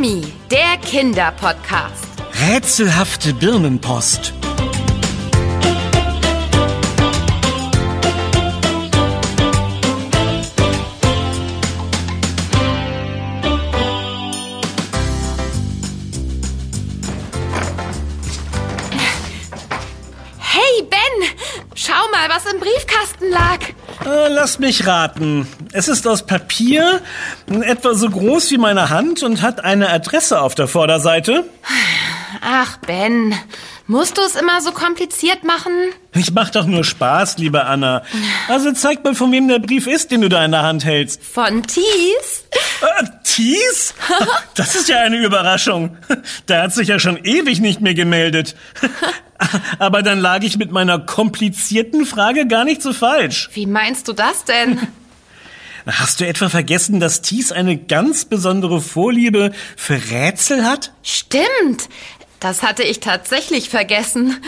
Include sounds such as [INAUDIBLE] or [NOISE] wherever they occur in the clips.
Mami, der Kinderpodcast. Rätselhafte Birnenpost. Äh, lass mich raten. Es ist aus Papier, etwa so groß wie meine Hand und hat eine Adresse auf der Vorderseite. Ach Ben, musst du es immer so kompliziert machen? Ich mach doch nur Spaß, liebe Anna. Also zeig mal, von wem der Brief ist, den du da in der Hand hältst. Von Thies? Äh, Thies? [LAUGHS] Das ist ja eine Überraschung. Der hat sich ja schon ewig nicht mehr gemeldet. Aber dann lag ich mit meiner komplizierten Frage gar nicht so falsch. Wie meinst du das denn? Hast du etwa vergessen, dass Thies eine ganz besondere Vorliebe für Rätsel hat? Stimmt. Das hatte ich tatsächlich vergessen.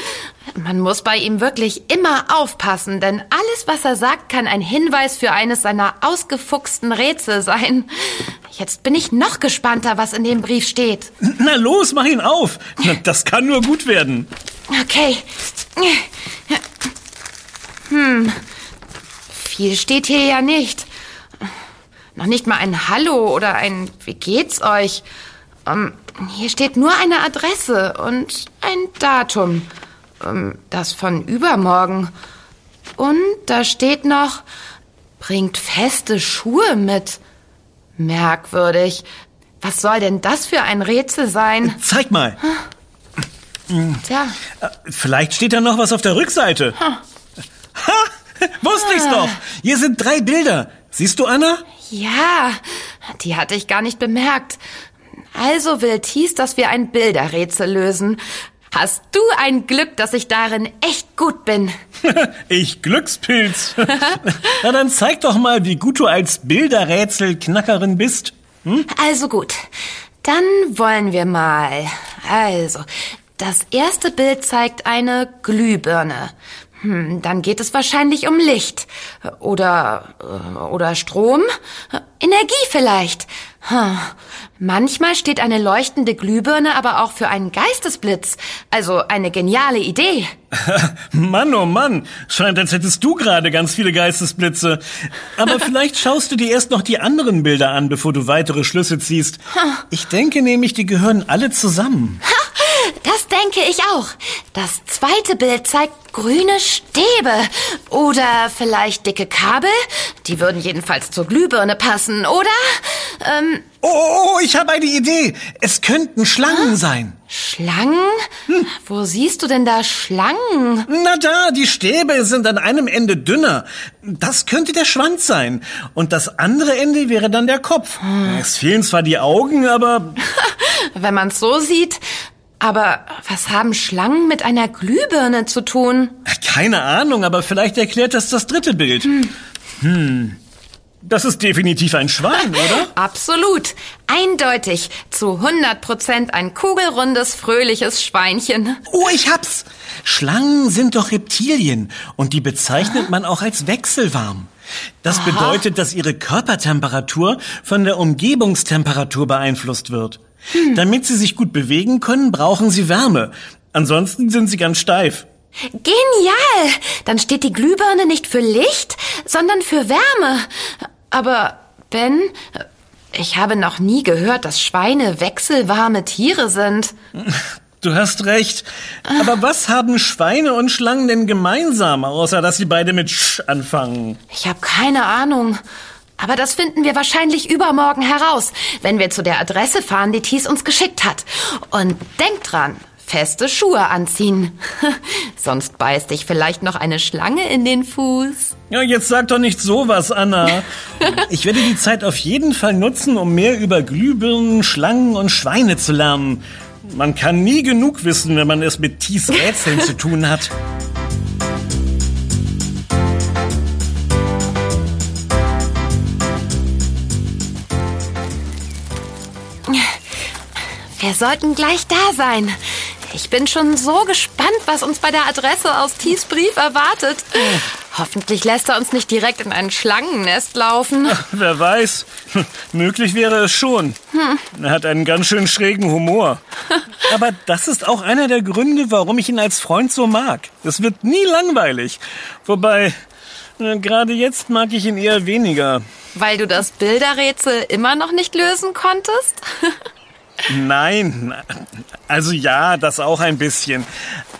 Man muss bei ihm wirklich immer aufpassen, denn alles, was er sagt, kann ein Hinweis für eines seiner ausgefuchsten Rätsel sein. Jetzt bin ich noch gespannter, was in dem Brief steht. Na los, mach ihn auf. Das kann nur gut werden. Okay. Hm. Viel steht hier ja nicht. Noch nicht mal ein Hallo oder ein Wie geht's euch? Ähm, hier steht nur eine Adresse und ein Datum. Ähm, das von übermorgen. Und da steht noch, bringt feste Schuhe mit. Merkwürdig. Was soll denn das für ein Rätsel sein? Zeig mal. Tja. Äh, Vielleicht steht da noch was auf der Rückseite. Ha! Wusste ich's doch. Hier sind drei Bilder. Siehst du, Anna? Ja, die hatte ich gar nicht bemerkt. Also will Thies, dass wir ein Bilderrätsel lösen. Hast du ein Glück, dass ich darin echt gut bin. [LAUGHS] ich Glückspilz. [LAUGHS] Na dann zeig doch mal, wie gut du als Bilderrätselknackerin bist. Hm? Also gut, dann wollen wir mal. Also, das erste Bild zeigt eine Glühbirne. Hm, dann geht es wahrscheinlich um Licht. Oder, äh, oder Strom? Energie vielleicht. Hm. Manchmal steht eine leuchtende Glühbirne aber auch für einen Geistesblitz. Also eine geniale Idee. [LAUGHS] Mann, oh Mann. Scheint, als hättest du gerade ganz viele Geistesblitze. Aber [LAUGHS] vielleicht schaust du dir erst noch die anderen Bilder an, bevor du weitere Schlüsse ziehst. Ich denke nämlich, die gehören alle zusammen. [LAUGHS] Das denke ich auch. Das zweite Bild zeigt grüne Stäbe. Oder vielleicht dicke Kabel. Die würden jedenfalls zur Glühbirne passen, oder? Ähm, oh, ich habe eine Idee. Es könnten Schlangen sein. Schlangen? Hm. Wo siehst du denn da Schlangen? Na da, die Stäbe sind an einem Ende dünner. Das könnte der Schwanz sein. Und das andere Ende wäre dann der Kopf. Hm. Es fehlen zwar die Augen, aber... [LAUGHS] Wenn man's so sieht, aber was haben Schlangen mit einer Glühbirne zu tun? Keine Ahnung, aber vielleicht erklärt das das dritte Bild. Hm. hm. Das ist definitiv ein Schwein, [LAUGHS] oder? Absolut. Eindeutig. Zu 100 Prozent ein kugelrundes, fröhliches Schweinchen. Oh, ich hab's. Schlangen sind doch Reptilien und die bezeichnet man auch als wechselwarm. Das Aha. bedeutet, dass ihre Körpertemperatur von der Umgebungstemperatur beeinflusst wird. Hm. Damit sie sich gut bewegen können, brauchen sie Wärme. Ansonsten sind sie ganz steif. Genial! Dann steht die Glühbirne nicht für Licht, sondern für Wärme. Aber, Ben, ich habe noch nie gehört, dass Schweine wechselwarme Tiere sind. Du hast recht. Aber was haben Schweine und Schlangen denn gemeinsam, außer dass sie beide mit Sch anfangen? Ich habe keine Ahnung. Aber das finden wir wahrscheinlich übermorgen heraus, wenn wir zu der Adresse fahren, die Thies uns geschickt hat. Und denk dran, feste Schuhe anziehen. [LAUGHS] Sonst beißt dich vielleicht noch eine Schlange in den Fuß. Ja, jetzt sag doch nicht sowas, Anna. [LAUGHS] Ich werde die Zeit auf jeden Fall nutzen, um mehr über Glühbirnen, Schlangen und Schweine zu lernen. Man kann nie genug wissen, wenn man es mit Thies Rätseln zu tun hat. Wir sollten gleich da sein. Ich bin schon so gespannt, was uns bei der Adresse aus Thies Brief erwartet. Hoffentlich lässt er uns nicht direkt in ein Schlangennest laufen. Ach, [LAUGHS] wer weiß. [LAUGHS] Möglich wäre es schon. Hm. Er hat einen ganz schön schrägen Humor. [LAUGHS] Aber das ist auch einer der Gründe, warum ich ihn als Freund so mag. Es wird nie langweilig. Wobei, gerade jetzt mag ich ihn eher weniger. Weil du das Bilderrätsel immer noch nicht lösen konntest? Nein, also ja, das auch ein bisschen.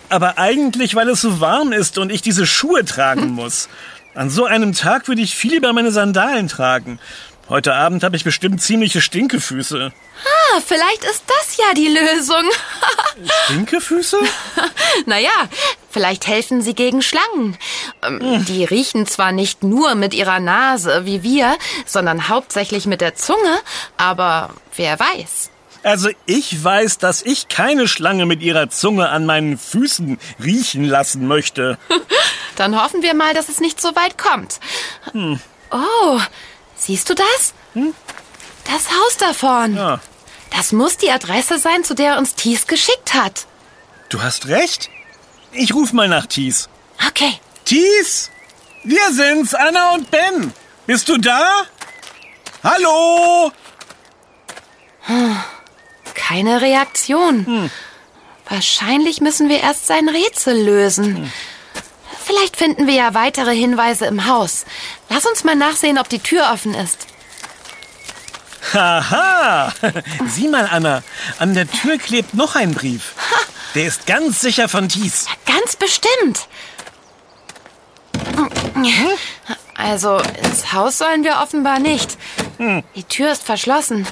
Aber eigentlich, weil es so warm ist und ich diese Schuhe tragen muss. An so einem Tag würde ich viel lieber meine Sandalen tragen. Heute Abend habe ich bestimmt ziemliche Stinkefüße. Ah, vielleicht ist das ja die Lösung. [LAUGHS] Stinkefüße? [LAUGHS] naja, vielleicht helfen sie gegen Schlangen. Ähm, die riechen zwar nicht nur mit ihrer Nase wie wir, sondern hauptsächlich mit der Zunge, aber wer weiß. Also ich weiß, dass ich keine Schlange mit ihrer Zunge an meinen Füßen riechen lassen möchte. [LAUGHS] Dann hoffen wir mal, dass es nicht so weit kommt. Hm. Oh, siehst du das? Hm? Das Haus da vorn. Ja. Das muss die Adresse sein, zu der uns Thies geschickt hat. Du hast recht. Ich ruf mal nach Thies. Okay. Thies! Wir sind's, Anna und Ben. Bist du da? Hallo? Keine Reaktion. Hm. Wahrscheinlich müssen wir erst sein Rätsel lösen. Hm. Vielleicht finden wir ja weitere Hinweise im Haus. Lass uns mal nachsehen, ob die Tür offen ist. Haha! [LAUGHS] Sieh mal, Anna. An der Tür klebt noch ein Brief. Der ist ganz sicher von Thies. Ja, ganz bestimmt. Hm? Also, ins Haus sollen wir offenbar nicht. Hm. Die Tür ist verschlossen.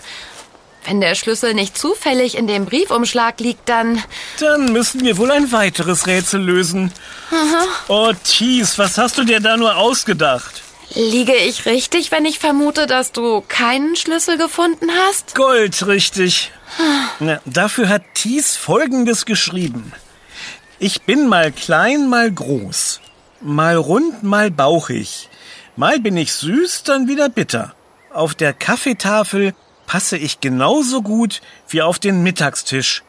Wenn der Schlüssel nicht zufällig in dem Briefumschlag liegt, dann... Dann müssen wir wohl ein weiteres Rätsel lösen. Aha. Oh, Thies, was hast du dir da nur ausgedacht? Liege ich richtig, wenn ich vermute, dass du keinen Schlüssel gefunden hast? Gold, richtig. Na, dafür hat Thies Folgendes geschrieben. Ich bin mal klein, mal groß. Mal rund, mal bauchig. Mal bin ich süß, dann wieder bitter. Auf der Kaffeetafel passe ich genauso gut wie auf den Mittagstisch.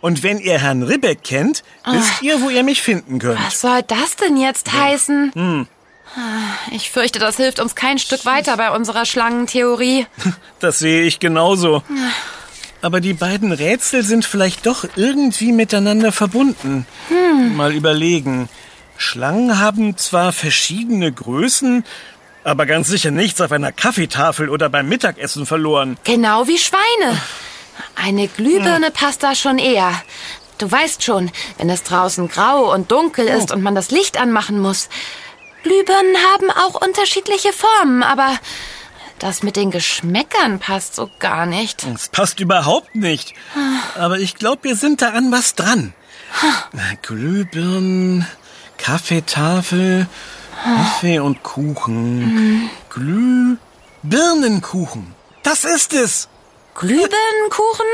Und wenn ihr Herrn Ribbeck kennt, wisst Ach, ihr, wo ihr mich finden könnt. Was soll das denn jetzt heißen? Hm. Ich fürchte, das hilft uns kein Stück weiter bei unserer Schlangentheorie. [LAUGHS] Das sehe ich genauso. Aber die beiden Rätsel sind vielleicht doch irgendwie miteinander verbunden. Hm. Mal überlegen. Schlangen haben zwar verschiedene Größen, aber ganz sicher nichts auf einer Kaffeetafel oder beim Mittagessen verloren. Genau wie Schweine. Eine Glühbirne passt da schon eher. Du weißt schon, wenn es draußen grau und dunkel ist oh. und man das Licht anmachen muss. Glühbirnen haben auch unterschiedliche Formen, aber das mit den Geschmäckern passt so gar nicht. Es passt überhaupt nicht. Aber ich glaube, wir sind da an was dran. Glühbirnen, Kaffeetafel, Kaffee und Kuchen. Mhm. Glühbirnenkuchen. Das ist es. Glühbirnenkuchen?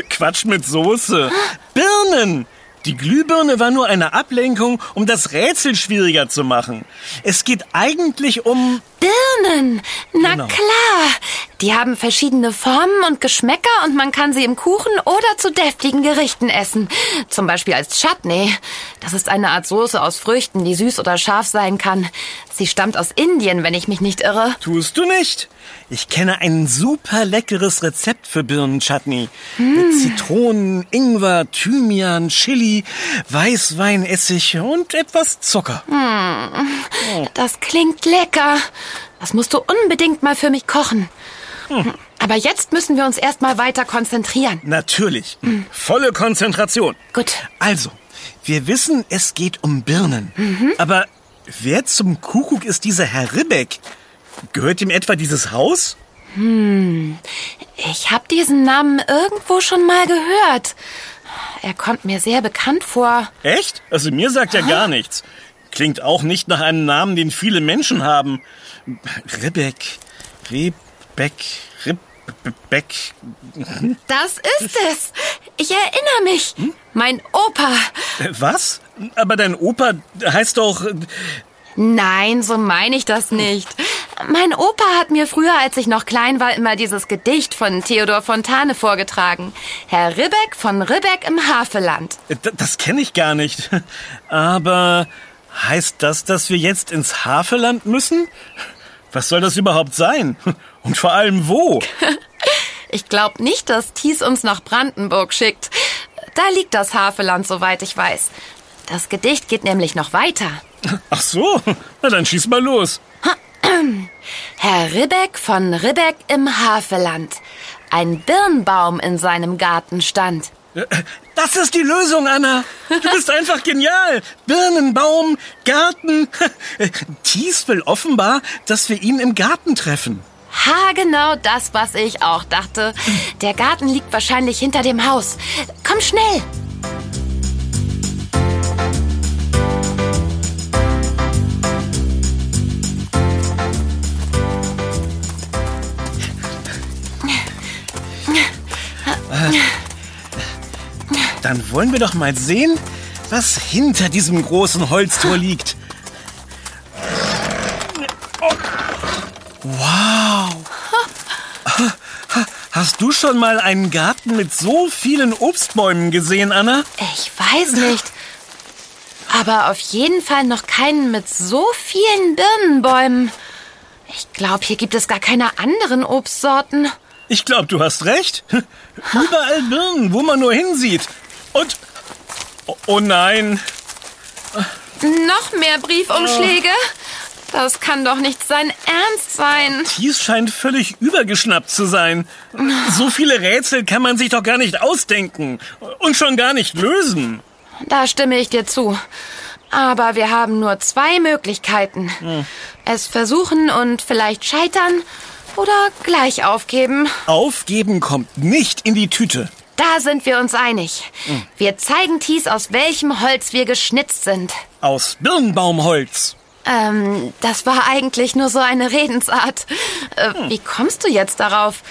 [LAUGHS] Quatsch mit Soße. Birnen. Die Glühbirne war nur eine Ablenkung, um das Rätsel schwieriger zu machen. Es geht eigentlich um... Birnen! Na genau. klar! Die haben verschiedene Formen und Geschmäcker und man kann sie im Kuchen oder zu deftigen Gerichten essen. Zum Beispiel als Chutney. Das ist eine Art Soße aus Früchten, die süß oder scharf sein kann. Sie stammt aus Indien, wenn ich mich nicht irre. Tust du nicht? Ich kenne ein super leckeres Rezept für Birnenchutney. Mm. Mit Zitronen, Ingwer, Thymian, Chili, Weißweinessig und etwas Zucker. Mm. Oh. Das klingt lecker. Das musst du unbedingt mal für mich kochen. Hm. Aber jetzt müssen wir uns erstmal weiter konzentrieren. Natürlich. Hm. Volle Konzentration. Gut. Also, wir wissen, es geht um Birnen. Mhm. Aber wer zum Kuckuck ist dieser Herr Ribbeck? Gehört ihm etwa dieses Haus? Hm, ich habe diesen Namen irgendwo schon mal gehört. Er kommt mir sehr bekannt vor. Echt? Also mir sagt er gar nichts. Klingt auch nicht nach einem Namen, den viele Menschen haben. Ribbeck, Rebeck, Ribbeck. Das ist es. Ich erinnere mich. Hm? Mein Opa. Was? Aber dein Opa heißt doch... Nein, so meine ich das nicht. Mein Opa hat mir früher, als ich noch klein war, immer dieses Gedicht von Theodor Fontane vorgetragen. Herr Ribbeck von Ribbeck im Havelland. Das kenne ich gar nicht. [LAUGHS] Aber Heißt das, dass wir jetzt ins Havelland müssen? Was soll das überhaupt sein? [LAUGHS] Und vor allem wo? [LAUGHS] ich glaube nicht, dass Thies uns nach Brandenburg schickt. Da liegt das Havelland, soweit ich weiß. Das Gedicht geht nämlich noch weiter. Ach so, na dann schieß mal los. [CLEARS THROAT] Herr Ribbeck von Ribbeck im Havelland. Ein Birnbaum in seinem Garten stand. Das ist die Lösung, Anna. Du bist einfach genial. Birnenbaum, Garten. [LAUGHS] Thies will offenbar, dass wir ihn im Garten treffen. Ha, genau das, was ich auch dachte. Der Garten liegt wahrscheinlich hinter dem Haus. Komm schnell. Dann wollen wir doch mal sehen, was hinter diesem großen Holztor liegt. Wow! Hast du schon mal einen Garten mit so vielen Obstbäumen gesehen, Anna? Ich weiß nicht. Aber auf jeden Fall noch keinen mit so vielen Birnenbäumen. Ich glaube, hier gibt es gar keine anderen Obstsorten. Ich glaube, du hast recht. [LAUGHS] Überall Birnen, wo man nur hinsieht. Und. Oh, oh nein. Noch mehr Briefumschläge? Das kann doch nicht sein Ernst sein. Thies scheint völlig übergeschnappt zu sein. So viele Rätsel kann man sich doch gar nicht ausdenken. Und schon gar nicht lösen. Da stimme ich dir zu. Aber wir haben nur zwei Möglichkeiten. Hm. Es versuchen und vielleicht scheitern oder gleich aufgeben. Aufgeben kommt nicht in die Tüte. Da sind wir uns einig. Hm. Wir zeigen Thies, aus welchem Holz wir geschnitzt sind. Aus Birnbaumholz. Ähm, das war eigentlich nur so eine Redensart. Äh, hm. Wie kommst du jetzt darauf?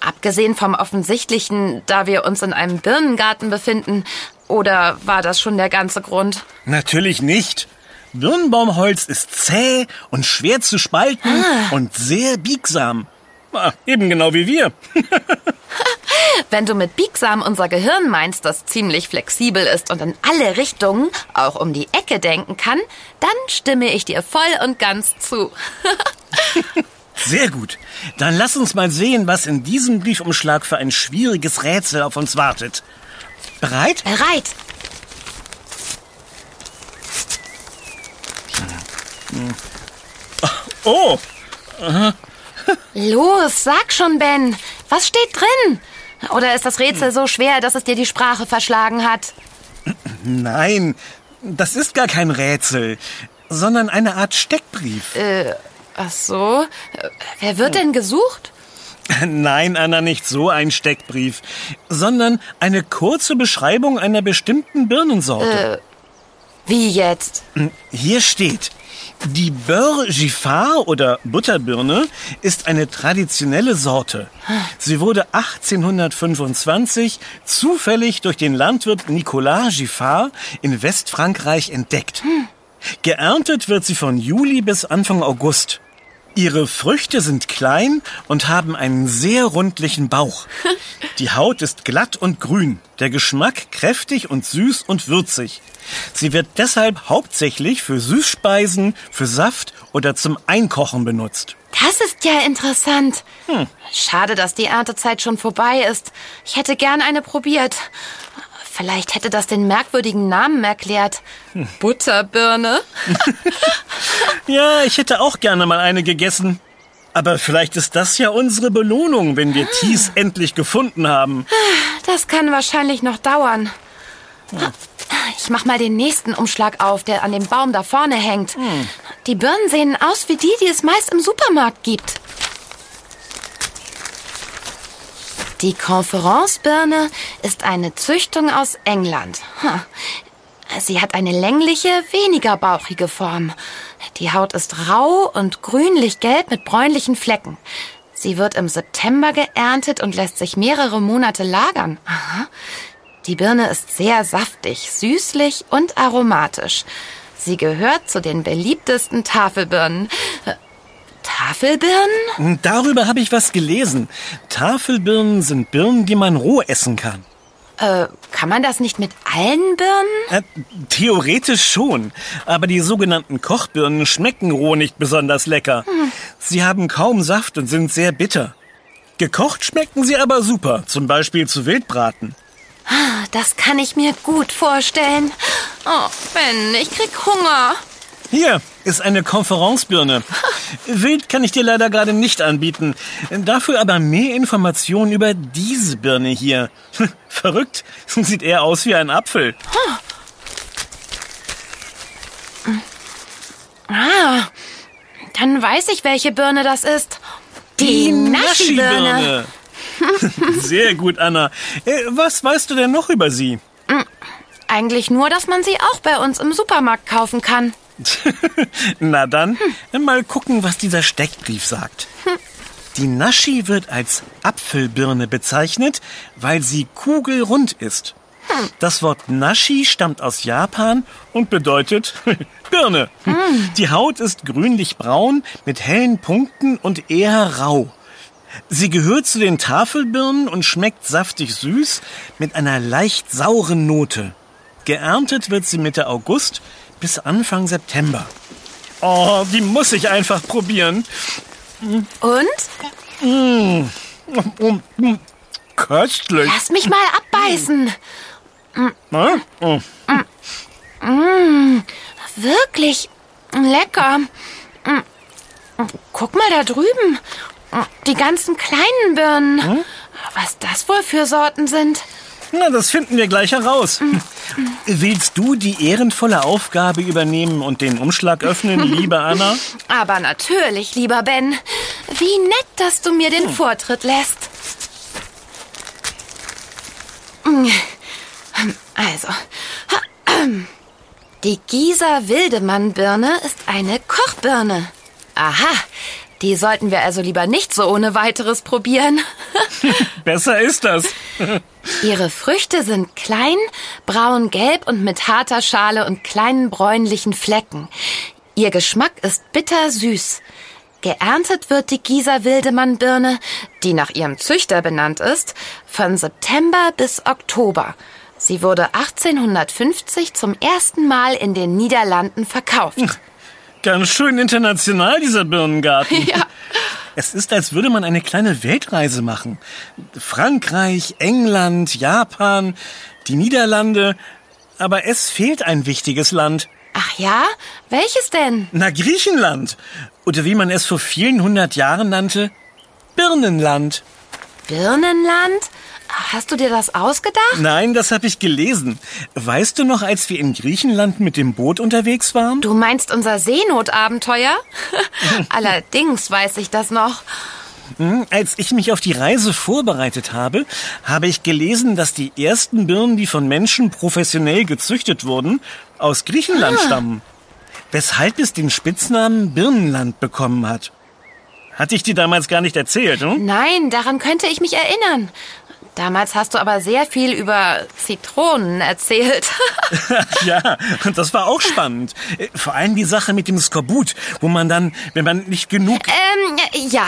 Abgesehen vom Offensichtlichen, da wir uns in einem Birnengarten befinden. Oder war das schon der ganze Grund? Natürlich nicht. Birnbaumholz ist zäh und schwer zu spalten ah. und sehr biegsam. Ah, eben genau wie wir. [LAUGHS] Wenn du mit biegsam unser Gehirn meinst, das ziemlich flexibel ist und in alle Richtungen, auch um die Ecke denken kann, dann stimme ich dir voll und ganz zu. [LAUGHS] Sehr gut. Dann lass uns mal sehen, was in diesem Briefumschlag für ein schwieriges Rätsel auf uns wartet. Bereit? Bereit. Oh! Los, sag schon, Ben. Was steht drin? Oder ist das Rätsel so schwer, dass es dir die Sprache verschlagen hat? Nein, das ist gar kein Rätsel, sondern eine Art Steckbrief. Äh, ach so. Wer wird denn gesucht? Nein, Anna, nicht so ein Steckbrief, sondern eine kurze Beschreibung einer bestimmten Birnensorte. Äh, wie jetzt? Hier steht, die Beurre Giffard oder Butterbirne ist eine traditionelle Sorte. Sie wurde 1825 zufällig durch den Landwirt Nicolas Giffard in Westfrankreich entdeckt. Geerntet wird sie von Juli bis Anfang August. Ihre Früchte sind klein und haben einen sehr rundlichen Bauch. [LAUGHS] Die Haut ist glatt und grün, der Geschmack kräftig und süß und würzig. Sie wird deshalb hauptsächlich für Süßspeisen, für Saft oder zum Einkochen benutzt. Das ist ja interessant. Hm. Schade, dass die Erntezeit schon vorbei ist. Ich hätte gern eine probiert. Vielleicht hätte das den merkwürdigen Namen erklärt. Hm. Butterbirne. [LAUGHS] ja, ich hätte auch gerne mal eine gegessen. Aber vielleicht ist das ja unsere Belohnung, wenn wir Thies endlich gefunden haben. Das kann wahrscheinlich noch dauern. Hm. Ich mach mal den nächsten Umschlag auf, der an dem Baum da vorne hängt. Hm. Die Birnen sehen aus wie die, die es meist im Supermarkt gibt. Die Conference-Birne ist eine Züchtung aus England. Sie hat eine längliche, weniger bauchige Form. Die Haut ist rau und grünlich-gelb mit bräunlichen Flecken. Sie wird im September geerntet und lässt sich mehrere Monate lagern. Die Birne ist sehr saftig, süßlich und aromatisch. Sie gehört zu den beliebtesten Tafelbirnen. Tafelbirnen? Darüber habe ich was gelesen. Tafelbirnen sind Birnen, die man roh essen kann. Äh, kann man das nicht mit allen Birnen? Äh, theoretisch schon, aber die sogenannten Kochbirnen schmecken roh nicht besonders lecker. Hm. Sie haben kaum Saft und sind sehr bitter. Gekocht schmecken sie aber super, zum Beispiel zu Wildbraten. Ah, das kann ich mir gut vorstellen. Oh, Ben, ich krieg Hunger. Hier ist eine Konferenzbirne. Wild kann ich dir leider gerade nicht anbieten. Dafür aber mehr Informationen über diese Birne hier. [LAUGHS] Verrückt. Sieht eher aus wie ein Apfel. Ah, dann weiß ich, welche Birne das ist. Die, Die Naschi-Birne. [LAUGHS] Sehr gut, Anna. Äh, was weißt du denn noch über sie? Hm, eigentlich nur, dass man sie auch bei uns im Supermarkt kaufen kann. [LAUGHS] Na dann, hm. mal gucken, was dieser Steckbrief sagt. Hm. Die Naschi wird als Apfelbirne bezeichnet, weil sie kugelrund ist. Hm. Das Wort Naschi stammt aus Japan und bedeutet [LAUGHS] Birne. Die Haut ist grünlich-braun mit hellen Punkten und eher rau. Sie gehört zu den Tafelbirnen und schmeckt saftig süß mit einer leicht sauren Note. Geerntet wird sie Mitte August bis Anfang September. Oh, die muss ich einfach probieren. Und? Mmh. Köstlich. Lass mich mal abbeißen. Mmh. Mmh. Wirklich lecker. Guck mal da drüben. Die ganzen kleinen Birnen. Hm? Was das wohl für Sorten sind? Na, das finden wir gleich heraus. [LAUGHS] Willst du die ehrenvolle Aufgabe übernehmen und den Umschlag öffnen, [LAUGHS] liebe Anna? Aber natürlich, lieber Ben. Wie nett, dass du mir den hm. Vortritt lässt. Also, die Gieser Wildemann-Birne ist eine Kochbirne. Aha, die sollten wir also lieber nicht so ohne weiteres probieren. [LAUGHS] Besser ist das. [LAUGHS] Ihre Früchte sind klein, braun-gelb und mit harter Schale und kleinen bräunlichen Flecken. Ihr Geschmack ist bittersüß. Geerntet wird die Gieser Wildemann-Birne, die nach ihrem Züchter benannt ist, von September bis Oktober. Sie wurde 1850 zum ersten Mal in den Niederlanden verkauft. [LAUGHS] Ganz schön international, dieser Birnengarten. Ja. Es ist, als würde man eine kleine Weltreise machen. Frankreich, England, Japan, die Niederlande. Aber es fehlt ein wichtiges Land. Ach ja? Welches denn? Na, Griechenland. Oder wie man es vor vielen hundert Jahren nannte, Birnenland. Birnenland? Hast du dir das ausgedacht? Nein, das habe ich gelesen. Weißt du noch, als wir in Griechenland mit dem Boot unterwegs waren? Du meinst unser Seenotabenteuer? [LAUGHS] Allerdings weiß ich das noch. Hm, als ich mich auf die Reise vorbereitet habe, habe ich gelesen, dass die ersten Birnen, die von Menschen professionell gezüchtet wurden, aus Griechenland ah. stammen. Weshalb es den Spitznamen Birnenland bekommen hat. Hatte ich dir damals gar nicht erzählt, hm? Nein, daran könnte ich mich erinnern. Damals hast du aber sehr viel über Zitronen erzählt. [LAUGHS] [LAUGHS] ja, und das war auch spannend. Vor allem die Sache mit dem Skorbut, wo man dann, wenn man nicht genug... Ähm, ja,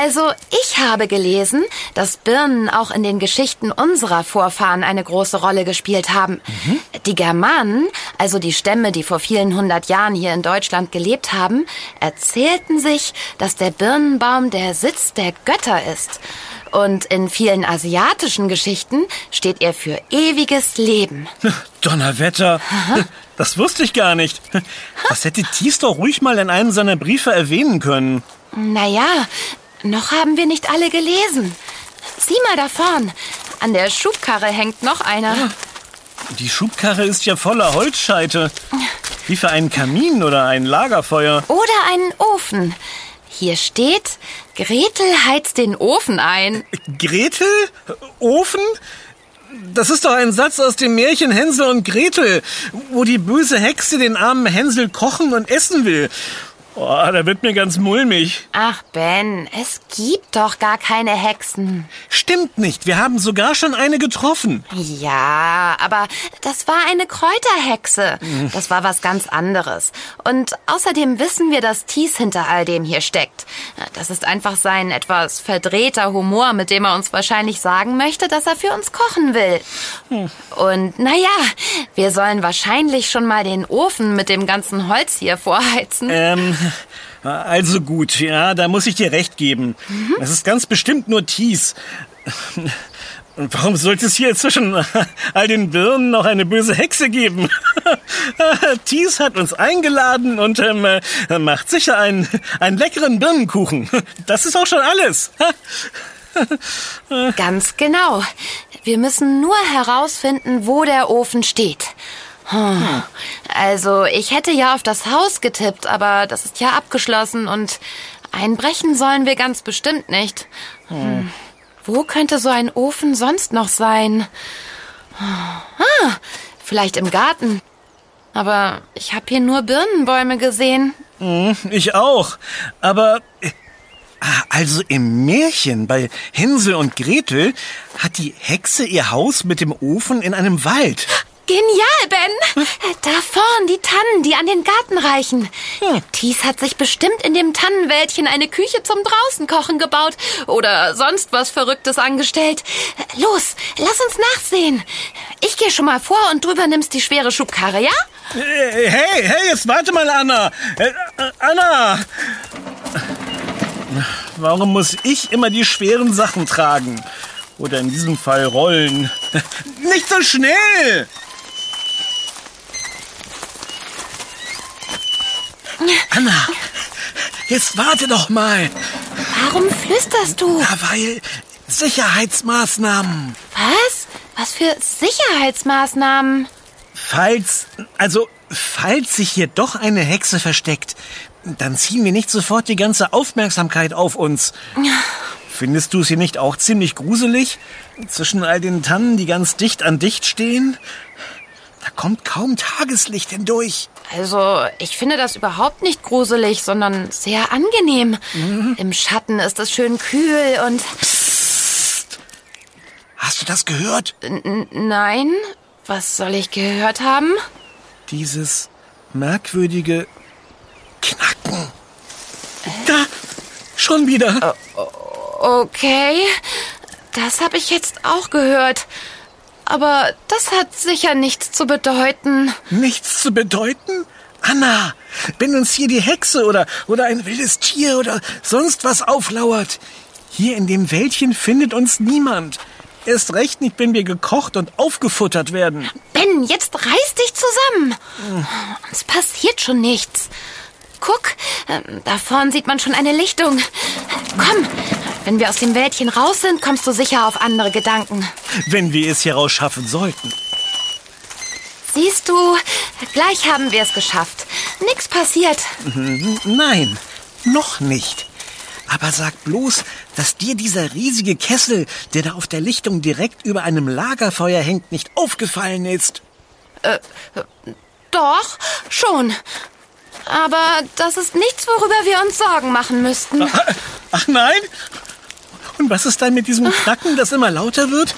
also ich habe gelesen, dass Birnen auch in den Geschichten unserer Vorfahren eine große Rolle gespielt haben. Mhm. Die Germanen, also die Stämme, die vor vielen hundert Jahren hier in Deutschland gelebt haben, erzählten sich, dass der Birnenbaum der Sitz der Götter ist. Und in vielen asiatischen Geschichten steht er für ewiges Leben. [LAUGHS] Donnerwetter! Aha. [LAUGHS] Das wusste ich gar nicht. [LAUGHS] Das hätte Thies doch ruhig mal in einem seiner Briefe erwähnen können. Naja, noch haben wir nicht alle gelesen. Sieh mal da vorn. An der Schubkarre hängt noch einer. Die Schubkarre ist ja voller Holzscheite. Wie für einen Kamin oder ein Lagerfeuer. Oder einen Ofen. Hier steht, Gretel heizt den Ofen ein. Gretel? Ofen? Das ist doch ein Satz aus dem Märchen Hänsel und Gretel, wo die böse Hexe den armen Hänsel kochen und essen will. Oh, da wird mir ganz mulmig. Ach, Ben, es gibt doch gar keine Hexen. Stimmt nicht. Wir haben sogar schon eine getroffen. Ja, aber das war eine Kräuterhexe. Das war was ganz anderes. Und außerdem wissen wir, dass Thies hinter all dem hier steckt. Das ist einfach sein etwas verdrehter Humor, mit dem er uns wahrscheinlich sagen möchte, dass er für uns kochen will. Und naja, wir sollen wahrscheinlich schon mal den Ofen mit dem ganzen Holz hier vorheizen. Ähm, also gut, ja, da muss ich dir recht geben. Es ist ganz bestimmt nur Thies. Und warum sollte es hier zwischen all den Birnen noch eine böse Hexe geben? [LAUGHS] Thies hat uns eingeladen und ähm, äh, macht sicher einen, einen leckeren Birnenkuchen. Das ist auch schon alles. Ganz genau. Wir müssen nur herausfinden, wo der Ofen steht. Hm. Also, ich hätte ja auf das Haus getippt, aber das ist ja abgeschlossen und einbrechen sollen wir ganz bestimmt nicht. Hm. Wo könnte so ein Ofen sonst noch sein? Ah, vielleicht im Garten. Aber ich habe hier nur Birnenbäume gesehen. Hm, Ich auch. Aber äh, also im Märchen bei Hänsel und Gretel hat die Hexe ihr Haus mit dem Ofen in einem Wald. Genial, Ben! Da vorn die Tannen, die an den Garten reichen. Hm. Thies hat sich bestimmt in dem Tannenwäldchen eine Küche zum Draußenkochen gebaut oder sonst was Verrücktes angestellt. Los, lass uns nachsehen. Ich gehe schon mal vor und drüber nimmst die schwere Schubkarre, ja? Äh, Hey, hey, jetzt warte mal, Anna. Äh, äh, Anna! Warum muss ich immer die schweren Sachen tragen? Oder in diesem Fall rollen? [LAUGHS] Nicht so schnell! Anna, jetzt warte doch mal. Warum flüsterst du? Na, weil Sicherheitsmaßnahmen. Was? Was für Sicherheitsmaßnahmen? Falls, also, falls sich hier doch eine Hexe versteckt, dann ziehen wir nicht sofort die ganze Aufmerksamkeit auf uns. Findest du sie nicht auch ziemlich gruselig? Zwischen all den Tannen, die ganz dicht an dicht stehen? Da kommt kaum Tageslicht hindurch. Also, ich finde das überhaupt nicht gruselig, sondern sehr angenehm. Im Schatten ist es schön kühl und... Hast du das gehört? N nein? Was soll ich gehört haben? Dieses merkwürdige Knacken. Da, schon wieder. Okay, das habe ich jetzt auch gehört. Aber das hat sicher nichts zu bedeuten. Nichts zu bedeuten? Anna, wenn uns hier die Hexe oder, oder ein wildes Tier oder sonst was auflauert, hier in dem Wäldchen findet uns niemand. Erst recht nicht, wenn wir gekocht und aufgefuttert werden. Ben, jetzt reiß dich zusammen. Uns passiert schon nichts. Guck, ähm, da vorn sieht man schon eine Lichtung. Komm, wenn wir aus dem Wäldchen raus sind, kommst du sicher auf andere Gedanken. Wenn wir es hier raus schaffen sollten. Siehst du, gleich haben wir es geschafft. Nix passiert. Nein, noch nicht. Aber sag bloß, dass dir dieser riesige Kessel, der da auf der Lichtung direkt über einem Lagerfeuer hängt, nicht aufgefallen ist. Doch, schon. Aber das ist nichts, worüber wir uns Sorgen machen müssten. Ach nein? Und was ist dann mit diesem Knacken, das immer lauter wird?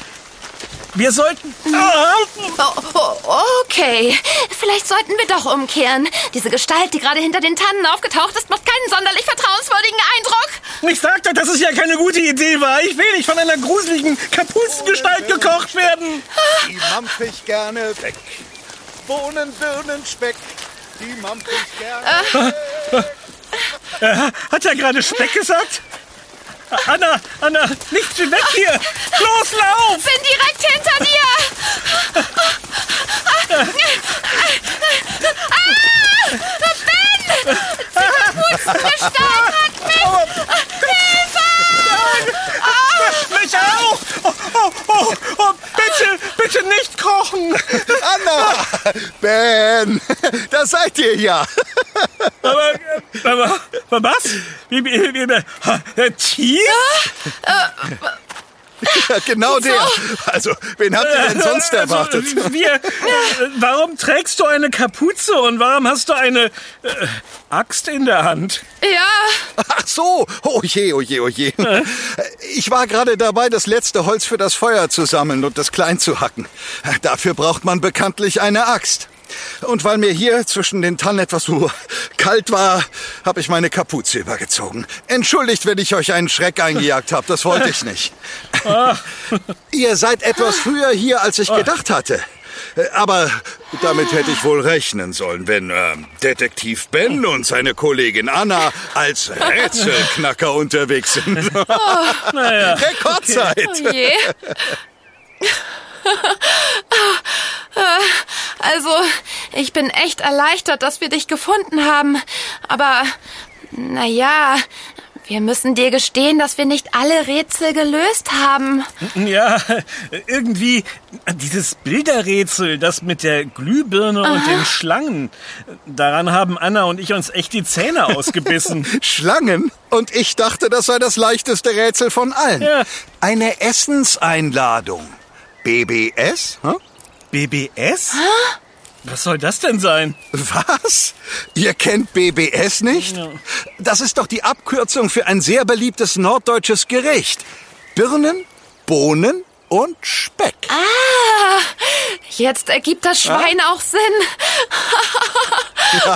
Wir sollten... Oh, oh, okay, vielleicht sollten wir doch umkehren. Diese Gestalt, die gerade hinter den Tannen aufgetaucht ist, macht keinen sonderlich vertrauenswürdigen Eindruck. ich sagte, dass es ja keine gute Idee war. Ich will nicht von einer gruseligen Kapuzengestalt gekocht werden. Die mampf ich gerne weg. Bohnen, Birnen, Speck, Äh, hat er gerade Speck gesagt? Anna, Anna, nicht weg hier! Los, lauf! Bin direkt hinter dir. Ah! Ben! Die Kapuzengestalt hat mich. Mich auch! Oh, oh, oh, oh, bitte, bitte nicht kochen! Anna! Ben! Da seid ihr ja! Aber, äh, aber, aber was? Wie, wie, wie, äh, Tief? [LAUGHS] Ja, genau der. Also, wen habt ihr denn sonst [LAUGHS] erwartet? Also, wir, äh, warum trägst du eine Kapuze und warum hast du eine äh, Axt in der Hand? Ja, Ach so, oh je, oh je, oh je. Ich war gerade dabei, das letzte Holz für das Feuer zu sammeln und das klein zu hacken. Dafür braucht man bekanntlich eine Axt. Und weil mir hier zwischen den Tannen etwas so kalt war, habe ich meine Kapuze übergezogen. Entschuldigt, wenn ich euch einen Schreck eingejagt habe, das wollte ich nicht. [LAUGHS] Ihr seid etwas früher hier, als ich gedacht hatte. Aber damit hätte ich wohl rechnen sollen, wenn äh, Detektiv Ben und seine Kollegin Anna als Rätselknacker unterwegs sind. [LAUGHS] [LAUGHS] Rekordzeit. oh je. Also, ich bin echt erleichtert, dass wir dich gefunden haben. Aber, naja, wir müssen dir gestehen, dass wir nicht alle Rätsel gelöst haben. Ja, [LAUGHS] irgendwie dieses Bilderrätsel, das mit der Glühbirne und den Schlangen. Daran haben Anna und ich uns echt die Zähne ausgebissen. [LAUGHS] Schlangen? Und ich dachte, das sei das leichteste Rätsel von allen. Ja. Eine Essenseinladung. BBS? Hm? BBS? Was soll das denn sein? Was? Ihr kennt BBS nicht? Ja. Das ist doch die Abkürzung für ein sehr beliebtes norddeutsches Gericht. Birnen, Bohnen und Speck. Ah, jetzt ergibt das Schwein auch Sinn.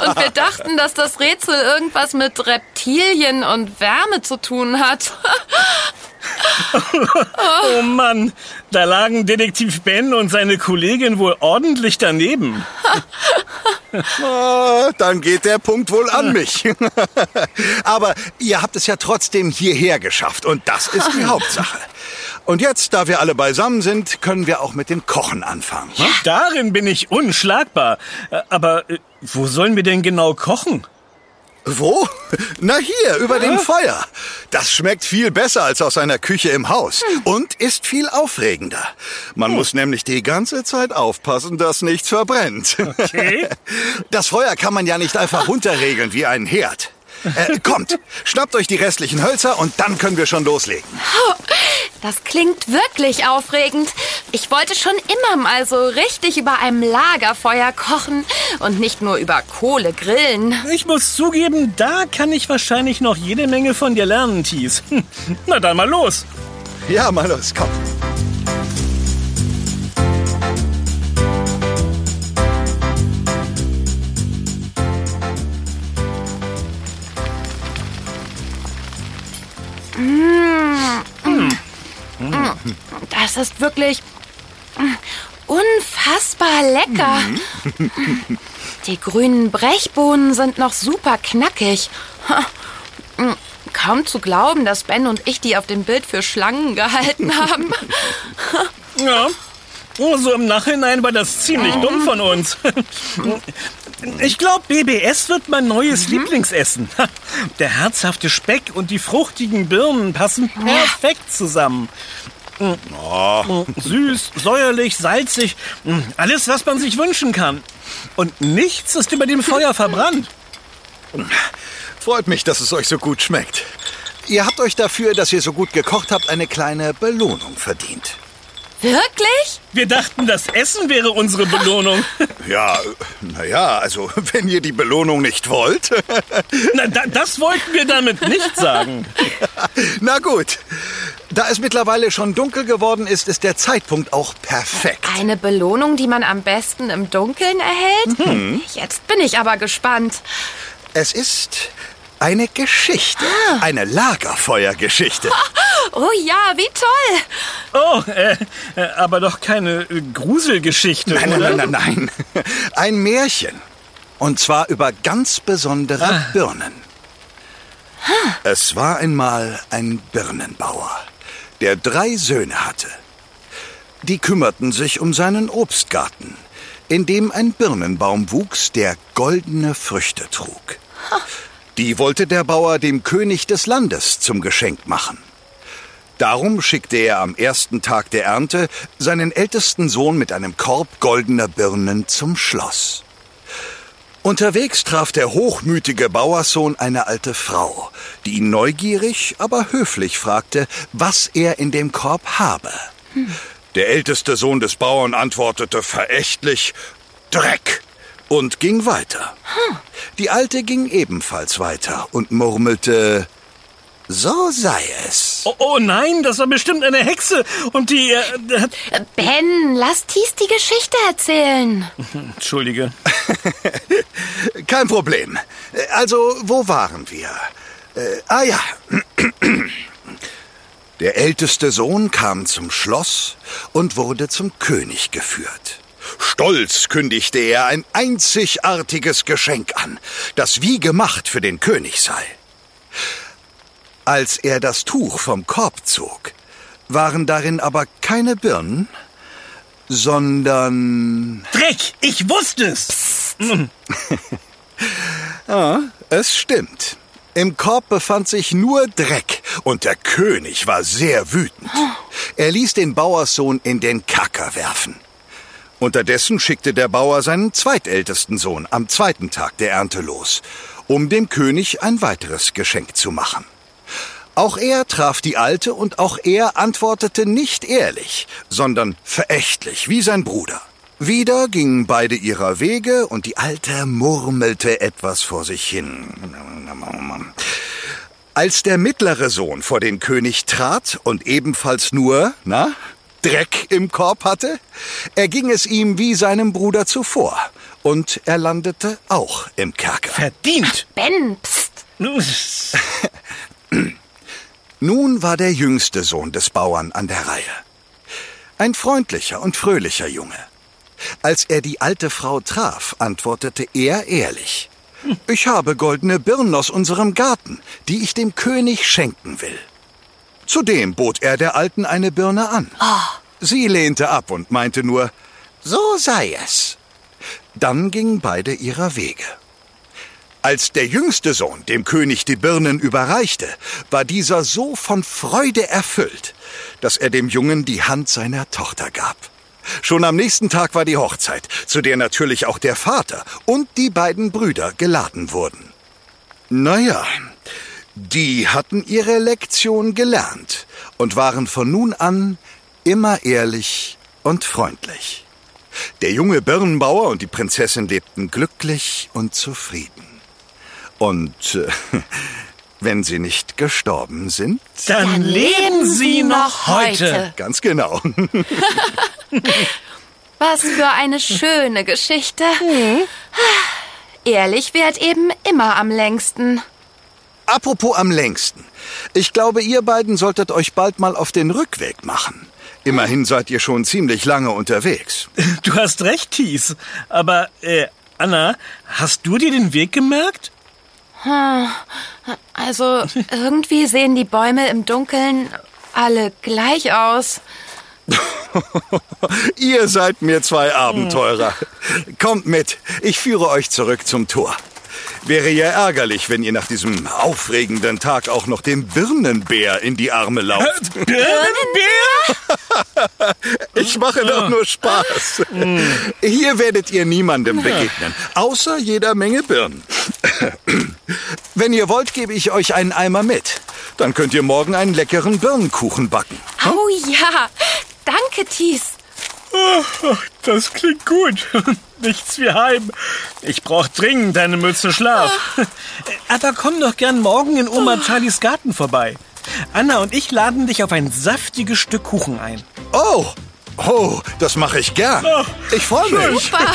und wir dachten, dass das Rätsel irgendwas mit Reptilien und Wärme zu tun hat. [LAUGHS] Oh Mann, da lagen Detektiv Ben und seine Kollegin wohl ordentlich daneben. [LAUGHS] Ah, Dann geht der Punkt wohl an mich. [LAUGHS] Aber ihr habt es ja trotzdem hierher geschafft und das ist die Hauptsache. Und jetzt, da wir alle beisammen sind, können wir auch mit dem Kochen anfangen. Darin bin ich unschlagbar. Äh, Aber äh, wo sollen wir denn genau kochen? Wo? Na hier, über dem Feuer. Das schmeckt viel besser als aus einer Küche im Haus und ist viel aufregender. Man muss nämlich die ganze Zeit aufpassen, dass nichts verbrennt. Okay. [LAUGHS] Das Feuer kann man ja nicht einfach [LAUGHS] runterregeln wie einen Herd. Äh, kommt, schnappt euch die restlichen Hölzer und dann können wir schon loslegen. Das klingt wirklich aufregend. Ich wollte schon immer mal so richtig über einem Lagerfeuer kochen und nicht nur über Kohle grillen. Ich muss zugeben, da kann ich wahrscheinlich noch jede Menge von dir lernen, Thies. Hm, Na dann mal los. Ja, mal los, komm. Das ist wirklich unfassbar lecker. Die grünen Brechbohnen sind noch super knackig. Kaum zu glauben, dass Ben und ich die auf dem Bild für Schlangen gehalten haben. Ja. Oh, so im Nachhinein war das ziemlich dumm von uns. Ich glaube, BBS wird mein neues Lieblingsessen. Der herzhafte Speck und die fruchtigen Birnen passen perfekt zusammen. [LAUGHS] Süß, säuerlich, salzig, alles, was man sich wünschen kann. Und nichts ist über dem Feuer verbrannt. Freut mich, dass es euch so gut schmeckt. Ihr habt euch dafür, dass ihr so gut gekocht habt, eine kleine Belohnung verdient. Wirklich? Wir dachten, das Essen wäre unsere Belohnung. [LAUGHS] Ja, naja, also [LAUGHS] wenn ihr die Belohnung nicht wollt. [LAUGHS] Na, da, das wollten wir damit nicht sagen. Na gut. Da es mittlerweile schon dunkel geworden ist, ist der Zeitpunkt auch perfekt. Eine Belohnung, die man am besten im Dunkeln erhält? Jetzt bin ich aber gespannt. Es ist eine Geschichte. Eine Lagerfeuergeschichte. [LAUGHS] Oh ja, wie toll. Oh, äh, äh, aber doch keine äh, Gruselgeschichte, Nein, oder? nein, nein, nein, nein. [LAUGHS] Ein Märchen. Und zwar über ganz besondere Birnen. Es war einmal ein Birnenbauer, der drei Söhne hatte. Die kümmerten sich um seinen Obstgarten, in dem ein Birnenbaum wuchs, der goldene Früchte trug. Die wollte der Bauer dem König des Landes zum Geschenk machen. Darum schickte er am ersten Tag der Ernte seinen ältesten Sohn mit einem Korb goldener Birnen zum Schloss. Unterwegs traf der hochmütige Bauerssohn eine alte Frau, die ihn neugierig, aber höflich fragte, was er in dem Korb habe. Der älteste Sohn des Bauern antwortete verächtlich Dreck und ging weiter. Die alte ging ebenfalls weiter und murmelte So sei es. Oh, oh nein, das war bestimmt eine Hexe. Und die... Äh, äh, ben, lass Thies die Geschichte erzählen. [LAUGHS] Entschuldige. [LAUGHS] Kein Problem. Also, wo waren wir? Äh, ah ja. [CLEARS THROAT] Der älteste Sohn kam zum Schloss und wurde zum König geführt. Stolz kündigte er ein einzigartiges Geschenk an, das wie gemacht für den König sei. Als er das Tuch vom Korb zog, waren darin aber keine Birnen, sondern... Dreck, ich wusste es! ja, [LAUGHS] es stimmt. Im Korb befand sich nur Dreck und der König war sehr wütend. Er ließ den Bauerssohn in den Kacker werfen. Unterdessen schickte der Bauer seinen zweitältesten Sohn am zweiten Tag der Ernte los, um dem König ein weiteres Geschenk zu machen. Auch er traf die Alte und auch er antwortete nicht ehrlich, sondern verächtlich, wie sein Bruder. Wieder gingen beide ihrer Wege und die Alte murmelte etwas vor sich hin. Als der mittlere Sohn vor den König trat und ebenfalls nur, na, Dreck im Korb hatte, erging es ihm wie seinem Bruder zuvor. Und er landete auch im Kerker. Verdient! Ben, pst. [LAUGHS] Nun war der jüngste Sohn des Bauern an der Reihe. Ein freundlicher und fröhlicher Junge. Als er die alte Frau traf, antwortete er ehrlich. Ich habe goldene Birnen aus unserem Garten, die ich dem König schenken will. Zudem bot er der Alten eine Birne an. Sie lehnte ab und meinte nur, so sei es. Dann gingen beide ihrer Wege. Als der jüngste Sohn dem König die Birnen überreichte, war dieser so von Freude erfüllt, dass er dem Jungen die Hand seiner Tochter gab. Schon am nächsten Tag war die Hochzeit, zu der natürlich auch der Vater und die beiden Brüder geladen wurden. Naja, die hatten ihre Lektion gelernt und waren von nun an immer ehrlich und freundlich. Der junge Birnenbauer und die Prinzessin lebten glücklich und zufrieden. Und äh, [LAUGHS] wenn sie nicht gestorben sind? Dann, Dann leben sie noch heute. Ganz genau. [LAUGHS] Was für eine schöne Geschichte. Mhm. Ehrlich währt eben immer am längsten. Apropos am längsten. Ich glaube, ihr beiden solltet euch bald mal auf den Rückweg machen. Immerhin seid ihr schon ziemlich lange unterwegs. [LAUGHS] Du hast recht, Thies. Aber, äh, Anna, hast du dir den Weg gemerkt? Hm. Also irgendwie sehen die Bäume im Dunkeln alle gleich aus. [LAUGHS] Ihr seid mir zwei Abenteurer. Kommt mit, ich führe euch zurück zum Tor. Wäre ja ärgerlich, wenn ihr nach diesem aufregenden Tag auch noch dem Birnenbär in die Arme lauft. Birnenbär? [LAUGHS] ich mache doch nur Spaß. Hier werdet ihr niemandem begegnen, außer jeder Menge Birnen. [CLEARS THROAT] Wenn ihr wollt, gebe ich euch einen Eimer mit. Dann könnt ihr morgen einen leckeren Birnenkuchen backen. Oh ja, danke, Thies. Das klingt gut. Nichts wie heim. Ich brauch dringend eine Mütze Schlaf. Aber komm doch gern morgen in Oma Charlies Garten vorbei. Anna und ich laden dich auf ein saftiges Stück Kuchen ein. Oh, oh, das mache ich gern. Ich freue mich. Super. [LAUGHS]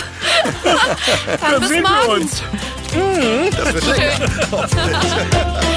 Dann, Dann bis sehen morgen. wir uns. Das wird lecker. [LAUGHS]